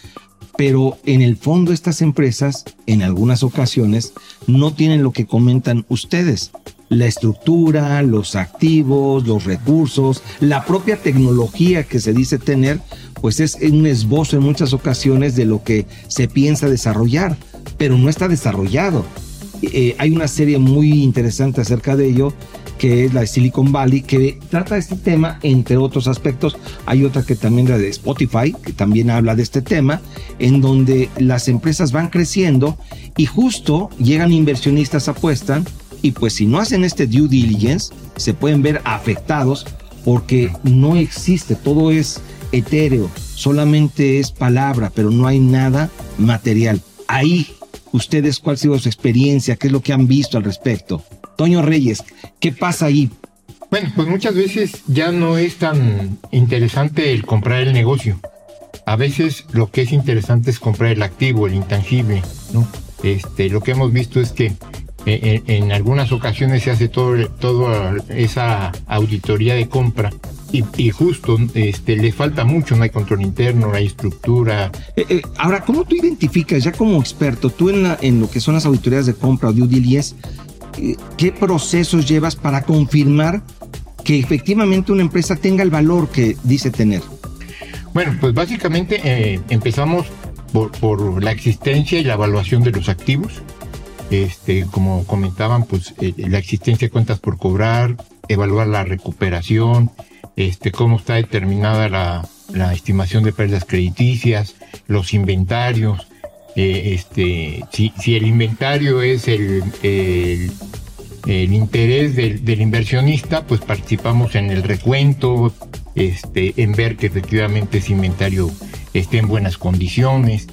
pero en el fondo estas empresas, en algunas ocasiones, no tienen lo que comentan ustedes. La estructura, los activos, los recursos, la propia tecnología que se dice tener, pues es un esbozo en muchas ocasiones de lo que se piensa desarrollar, pero no está desarrollado. Eh, hay una serie muy interesante acerca de ello, que es la de Silicon Valley, que trata este tema, entre otros aspectos. Hay otra que también la de Spotify, que también habla de este tema, en donde las empresas van creciendo y justo llegan inversionistas, apuestan, y pues si no hacen este due diligence, se pueden ver afectados porque no existe, todo es etéreo, solamente es palabra, pero no hay nada material. Ahí, ustedes, ¿cuál ha sido su experiencia? ¿Qué es lo que han visto al respecto? Toño Reyes, ¿qué pasa ahí? Bueno, pues muchas veces ya no es tan interesante el comprar el negocio. A veces lo que es interesante es comprar el activo, el intangible, ¿no? Este, lo que hemos visto es que en, en algunas ocasiones se hace todo, toda esa auditoría de compra y, y justo este, le falta mucho, no hay control interno, no hay estructura. Eh, eh, ahora, ¿cómo tú identificas, ya como experto, tú en, la- en lo que son las auditorías de compra o due diligence, eh, qué procesos llevas para confirmar que efectivamente una empresa tenga el valor que dice tener? Bueno, pues básicamente eh, empezamos por, por la existencia y la evaluación de los activos. Este, como comentaban, pues eh, la existencia de cuentas por cobrar, evaluar la recuperación, este, cómo está determinada la, la estimación de pérdidas crediticias, los inventarios, eh, este, si, el inventario es el, el, interés del, del inversionista, pues participamos en el recuento, este, en ver que efectivamente ese inventario esté en buenas condiciones.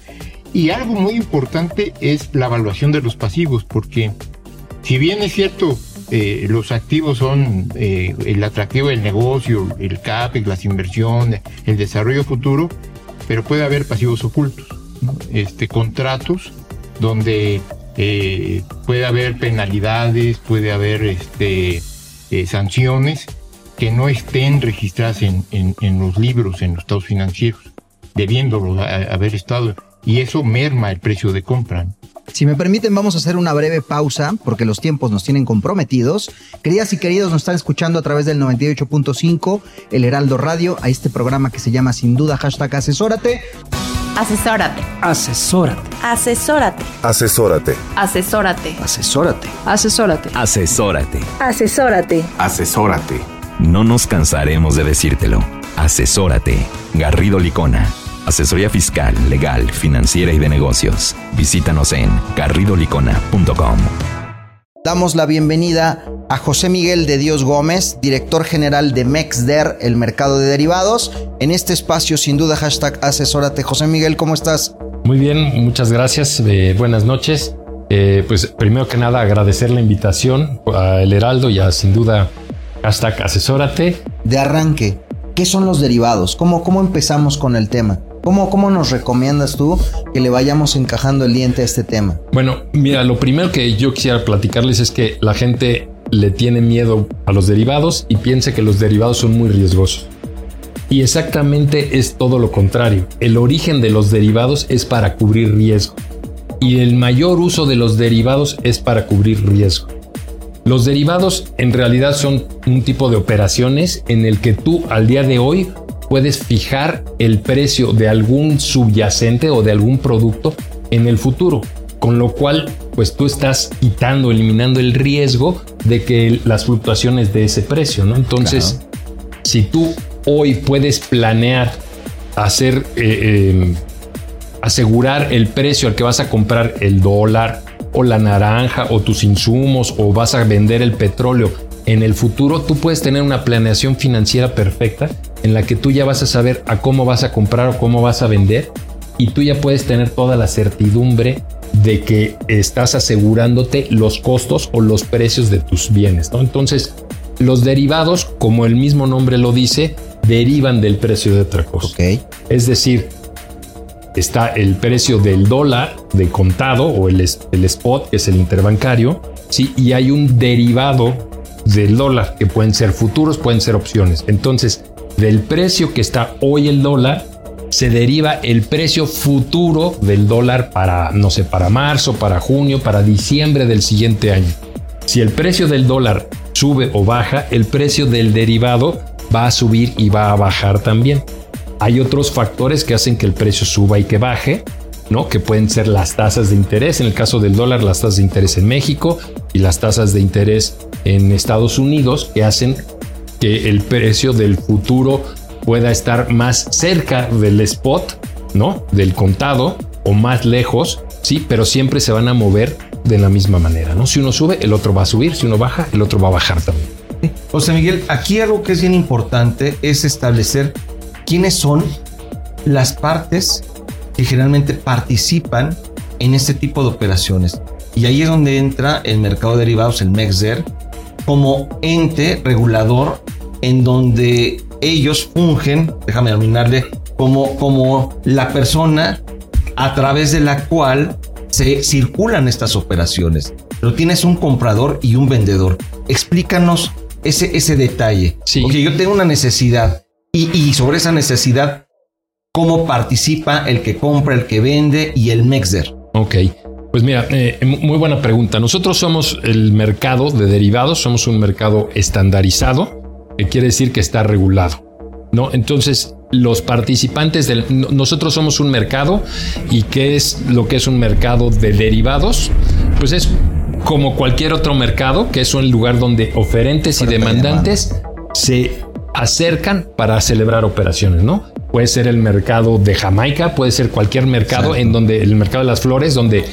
Y algo muy importante es la evaluación de los pasivos, porque si bien es cierto, eh, los activos son eh, el atractivo del negocio, el CAPEX, las inversiones, el desarrollo futuro, pero puede haber pasivos ocultos, este, contratos donde eh, puede haber penalidades, puede haber este, sanciones que no estén registradas en, en, los libros, en los estados financieros, debiéndolo haber estado, y eso merma el precio de compra. Si me permiten, vamos a hacer una breve pausa porque los tiempos nos tienen comprometidos. Queridas y queridos, nos están escuchando a través del 98.5, el Heraldo Radio, a este programa que se llama sin duda hashtag asesórate. Asesórate. Asesórate. Asesórate. Asesórate. Asesórate. Asesórate. Asesórate. Asesórate. Asesórate. Asesórate. No nos cansaremos de decírtelo. Asesórate. Garrido Licona. Asesoría fiscal, legal, financiera y de negocios. Visítanos en garridolicona.com. Damos la bienvenida a José Miguel de Dios Gómez, director general de MEXDER, el mercado de derivados. En este espacio, sin duda, hashtag asesórate. José Miguel, ¿cómo estás? Muy bien, muchas gracias. Eh, buenas noches. Eh, pues primero que nada agradecer la invitación a El Heraldo y a sin duda hashtag asesórate. De arranque, ¿qué son los derivados? ¿Cómo, cómo empezamos con el tema? ¿Cómo, ¿Cómo nos recomiendas tú que le vayamos encajando el diente a este tema? Bueno, mira, lo primero que yo quisiera platicarles es que la gente le tiene miedo a los derivados y piensa que los derivados son muy riesgosos. Y exactamente es todo lo contrario. El origen de los derivados es para cubrir riesgo. Y el mayor uso de los derivados es para cubrir riesgo. Los derivados en realidad son un tipo de operaciones en el que tú al día de hoy puedes fijar el precio de algún subyacente o de algún producto en el futuro, con lo cual pues tú estás quitando, eliminando el riesgo de que las fluctuaciones de ese precio, ¿no? Entonces, si tú hoy puedes planear hacer, eh, em, asegurar el precio al que vas a comprar el dólar o la naranja o tus insumos o vas a vender el petróleo en el futuro, tú puedes tener una planeación financiera perfecta en la que tú ya vas a saber a cómo vas a comprar o cómo vas a vender y tú ya puedes tener toda la certidumbre de que estás asegurándote los costos o los precios de tus bienes. ¿no? Entonces, los derivados, como el mismo nombre lo dice, derivan del precio de otra cosa. Es decir, está el precio del dólar de contado o el, el spot, que es el interbancario, ¿sí? y hay un derivado del dólar, que pueden ser futuros, pueden ser opciones. Entonces, del precio que está hoy el dólar, se deriva el precio futuro del dólar para, no sé, para marzo, para junio, para diciembre del siguiente año. Si el precio del dólar sube o baja, el precio del derivado va a subir y va a bajar también. Hay otros factores que hacen que el precio suba y que baje, ¿no? Que pueden ser las tasas de interés, en el caso del dólar, las tasas de interés en México y las tasas de interés en Estados Unidos, que hacen que el precio del futuro pueda estar más cerca del spot, ¿no? Del contado o más lejos, sí, pero siempre se van a mover de la misma manera, ¿no? Si uno sube, el otro va a subir, si uno baja, el otro va a bajar también. José Miguel, aquí algo que es bien importante es establecer quiénes son las partes que generalmente participan en este tipo de operaciones. Y ahí es donde entra el mercado de derivados, el MEXDER, como ente regulador en donde ellos fungen, déjame dominarle, como, como la persona a través de la cual se circulan estas operaciones. Pero tienes un comprador y un vendedor. Explícanos ese, ese detalle. Sí. Porque yo tengo una necesidad y, y, sobre esa necesidad, cómo participa el que compra, el que vende y el mexer. Ok. Pues mira, eh, muy buena pregunta. Nosotros somos el mercado de derivados, somos un mercado estandarizado que quiere decir que está regulado. ¿no? Entonces, los participantes del. Nosotros somos un mercado y ¿qué es lo que es un mercado de derivados? Pues es como cualquier otro mercado, que es un lugar donde oferentes y demandantes se acercan para celebrar operaciones, ¿no? Puede ser el mercado de Jamaica, puede ser cualquier mercado en donde el mercado de las flores, donde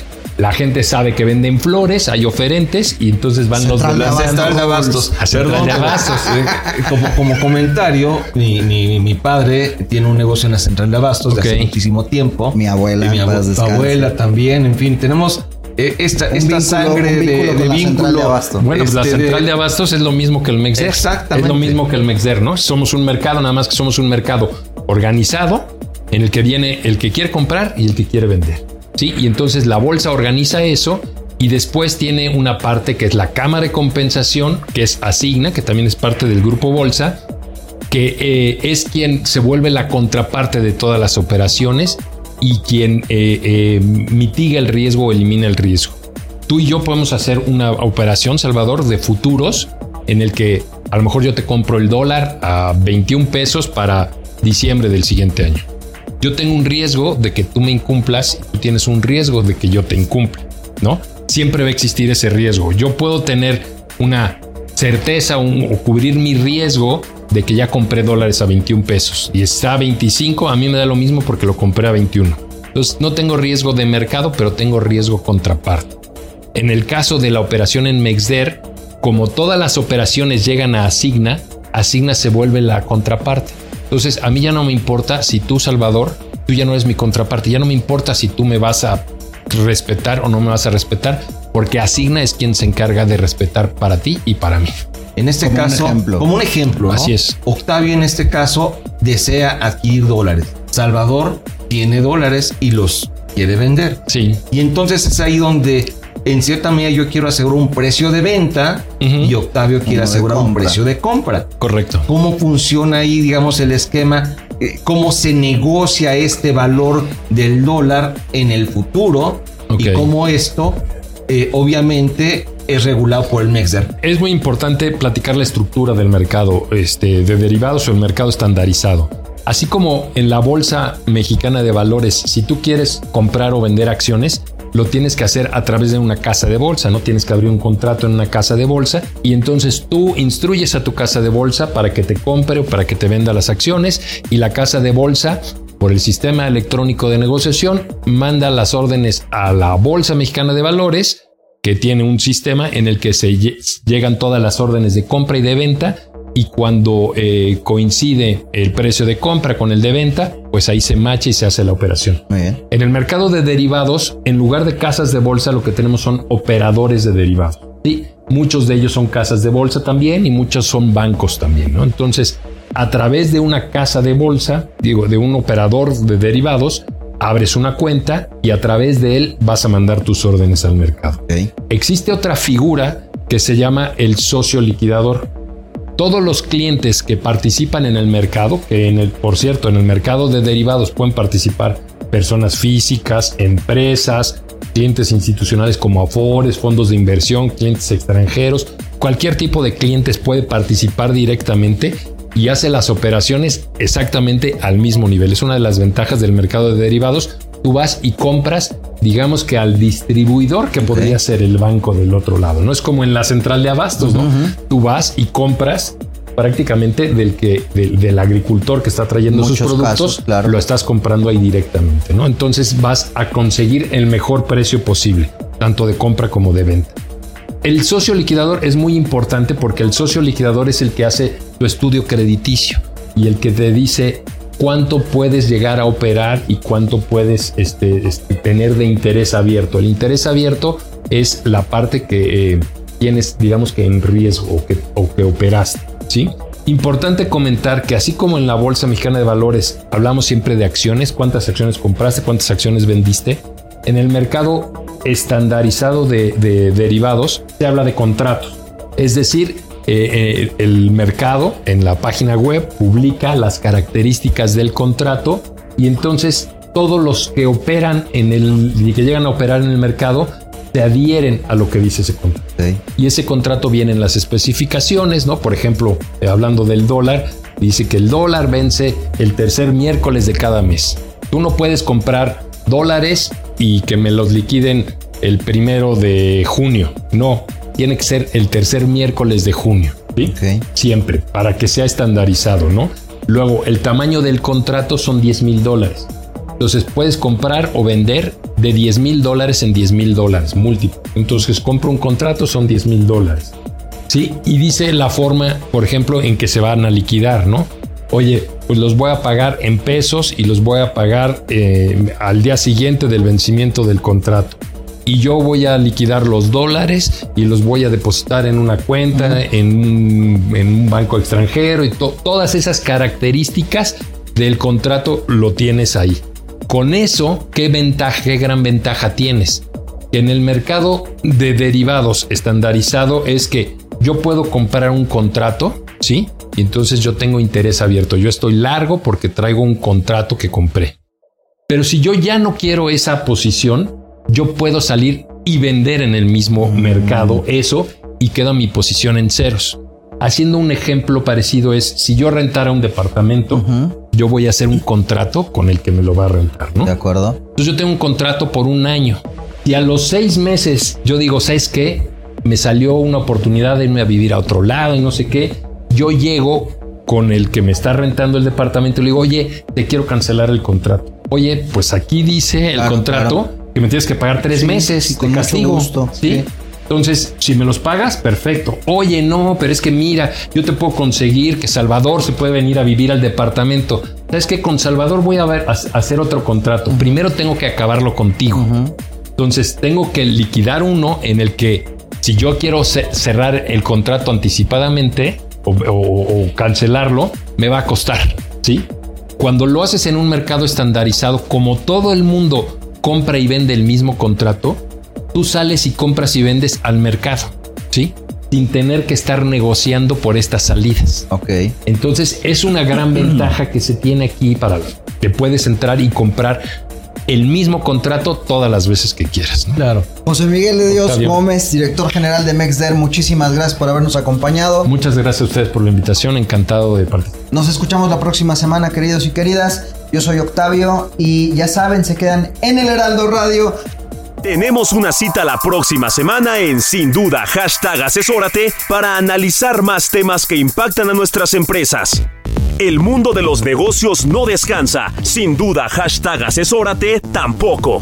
La gente sabe que venden flores, hay oferentes y entonces van los Central de de la Abastos. Central de Abastos. A Central Perdón, de Abastos. eh, como, como comentario, mi, mi- mi padre tiene un negocio en la central de Abastos de hace muchísimo tiempo. Mi abuela, Y mi abuela también, en fin, tenemos eh, esta, Un esta vínculo- sangre un de, vínculo de con la central vínculo. de Abasto. Bueno, pues la este, de- central de abastos es lo mismo que el Mexder. Exactamente. Es lo mismo que el Mexder, ¿no? Somos un mercado, nada más que somos un mercado organizado en el que viene el que quiere comprar y el que quiere vender. ¿Sí? Y entonces la bolsa organiza eso y después tiene una parte que es la cámara de compensación, que es Asigna, que también es parte del grupo Bolsa, que eh, es quien se vuelve la contraparte de todas las operaciones y quien eh, eh, mitiga el riesgo o elimina el riesgo. Tú y yo podemos hacer una operación, Salvador, de futuros en el que a lo mejor yo te compro el dólar a 21 pesos para diciembre del siguiente año. Yo tengo un riesgo de que tú me incumplas y tú tienes un riesgo de que yo te incumpla, ¿no? Siempre va a existir ese riesgo. Yo puedo tener una certeza o cubrir mi riesgo de que ya compré dólares a 21 pesos y está a 25, a mí me da lo mismo porque lo compré a 21. Entonces no tengo riesgo de mercado, pero tengo riesgo contraparte. En el caso de la operación en Mexder, como todas las operaciones llegan a Asigna, Asigna se vuelve la contraparte. Entonces, a mí ya no me importa si tú, Salvador, tú ya no eres mi contraparte, ya no me importa si tú me vas a respetar o no me vas a respetar, porque Asigna es quien se encarga de respetar para ti y para mí. En este Como un caso, ejemplo. como un ejemplo, ¿no? Así es. Octavio en este caso desea adquirir dólares. Salvador tiene dólares y los quiere vender. Sí. Y entonces es ahí donde, en cierta medida, yo quiero asegurar un precio de venta y Octavio quiere Uno asegurar un precio de compra. Correcto. ¿Cómo funciona ahí, digamos, el esquema? Eh, ¿Cómo se negocia este valor del dólar en el futuro? Y cómo esto, eh, obviamente, es regulado por el Mexder. Es muy importante platicar la estructura del mercado este, de derivados o el mercado estandarizado. Así como en la Bolsa Mexicana de Valores, si tú quieres comprar o vender acciones, lo tienes que hacer a través de una casa de bolsa, no tienes que abrir un contrato en una casa de bolsa y entonces tú instruyes a tu casa de bolsa para que te compre o para que te venda las acciones y la casa de bolsa por el sistema electrónico de negociación manda las órdenes a la Bolsa Mexicana de Valores que tiene un sistema en el que se lle- llegan todas las órdenes de compra y de venta y cuando eh, coincide el precio de compra con el de venta, pues ahí se macha y se hace la operación. Muy bien. En el mercado de derivados, en lugar de casas de bolsa, lo que tenemos son operadores de derivados. Sí, muchos de ellos son casas de bolsa también y muchos son bancos también, ¿no? Entonces, a través de una casa de bolsa, digo, de un operador de derivados, abres una cuenta y a través de él vas a mandar tus órdenes al mercado. Existe otra figura que se llama el socio liquidador. Todos los clientes que participan en el mercado, que en el, por cierto, en el mercado de derivados pueden participar personas físicas, empresas, clientes institucionales como Afores, fondos de inversión, clientes extranjeros, cualquier tipo de clientes puede participar directamente y hace las operaciones exactamente al mismo nivel. Es una de las ventajas del mercado de derivados. Tú vas y compras, digamos que al distribuidor que podría ser el banco del otro lado. No es como en la central de abastos, ¿no? Tú vas y compras prácticamente del que del, del agricultor que está trayendo sus productos, casos, claro. lo estás comprando ahí directamente, ¿no? Entonces vas a conseguir el mejor precio posible, tanto de compra como de venta. El socio liquidador es muy importante porque el socio liquidador es el que hace tu estudio crediticio y el que te dice cuánto puedes llegar a operar y cuánto puedes este, este, tener de interés abierto. El interés abierto es la parte que eh, tienes, digamos que en riesgo o que, o operaste. ¿sí? Importante comentar que así como en la Bolsa Mexicana de Valores hablamos siempre de acciones, cuántas acciones compraste, cuántas acciones vendiste, en el mercado estandarizado de, de derivados se habla de contratos. Es decir, eh, eh, el mercado en la página web publica las características del contrato y entonces todos los que operan en el y que llegan a operar en el mercado se adhieren a lo que dice ese contrato. Y ese contrato viene en las especificaciones, ¿no? Por ejemplo, eh, hablando del dólar, dice que el dólar vence el tercer miércoles de cada mes. Tú no puedes comprar dólares y que me los liquiden el primero de junio. No, tiene que ser el tercer miércoles de junio. ¿sí? Siempre, para que sea estandarizado, ¿no? Luego, el tamaño del contrato son 10 mil dólares. Entonces puedes comprar o vender de 10 mil dólares en 10 mil dólares, múltiplo. Entonces compro un contrato, son 10 mil dólares. ¿Sí? Y dice la forma, por ejemplo, en que se van a liquidar, ¿no? Oye, pues los voy a pagar en pesos y los voy a pagar eh, al día siguiente del vencimiento del contrato. Y yo voy a liquidar los dólares y los voy a depositar en una cuenta, en, un, en un banco extranjero y to- todas esas características del contrato lo tienes ahí. Con eso, ¿qué ventaja, qué gran ventaja tienes? En el mercado de derivados estandarizado es que yo puedo comprar un contrato, ¿sí? Y entonces yo tengo interés abierto. Yo estoy largo porque traigo un contrato que compré. Pero si yo ya no quiero esa posición, yo puedo salir y vender en el mismo mercado eso y queda mi posición en ceros. Haciendo un ejemplo parecido es, si yo rentara un departamento, yo voy a hacer un contrato con el que me lo va a rentar, ¿no? De acuerdo. Entonces yo tengo un contrato por un año. Y a los seis meses yo digo, ¿sabes qué? Me salió una oportunidad de irme a vivir a otro lado y no sé qué. Yo llego con el que me está rentando el departamento y le digo, oye, te quiero cancelar el contrato. Oye, pues aquí dice el Claro, contrato claro. Que me tienes que pagar tres Sí, meses sí, con castigo. gusto, ¿sí? Entonces, si me los pagas, perfecto. Oye, no, pero es que mira, yo te puedo conseguir que Salvador se puede venir a vivir al departamento. ¿Sabes qué? Con Salvador voy a, ver- a hacer otro contrato. Primero tengo que acabarlo contigo. Entonces, tengo que liquidar uno en el que si yo quiero ce- cerrar el contrato anticipadamente o, o- o cancelarlo, me va a costar. ¿Sí? Cuando lo haces en un mercado estandarizado, como todo el mundo compra y vende el mismo contrato, tú sales y compras y vendes al mercado, ¿sí? Sin tener que estar negociando por estas salidas. Ok. Entonces es una gran ventaja que se tiene aquí para que puedes entrar y comprar el mismo contrato todas las veces que quieras. ¿no? Claro. José Miguel de Dios Octavio. Gómez, director general de Mexder, muchísimas gracias por habernos acompañado. Muchas gracias a ustedes por la invitación, encantado de participar. Nos escuchamos la próxima semana, queridos y queridas. Yo soy Octavio y ya saben, se quedan en el Heraldo Radio. Tenemos una cita la próxima semana en Sin Duda hashtag Asesórate para analizar más temas que impactan a nuestras empresas. El mundo de los negocios no descansa. Sin duda hashtag Asesórate tampoco.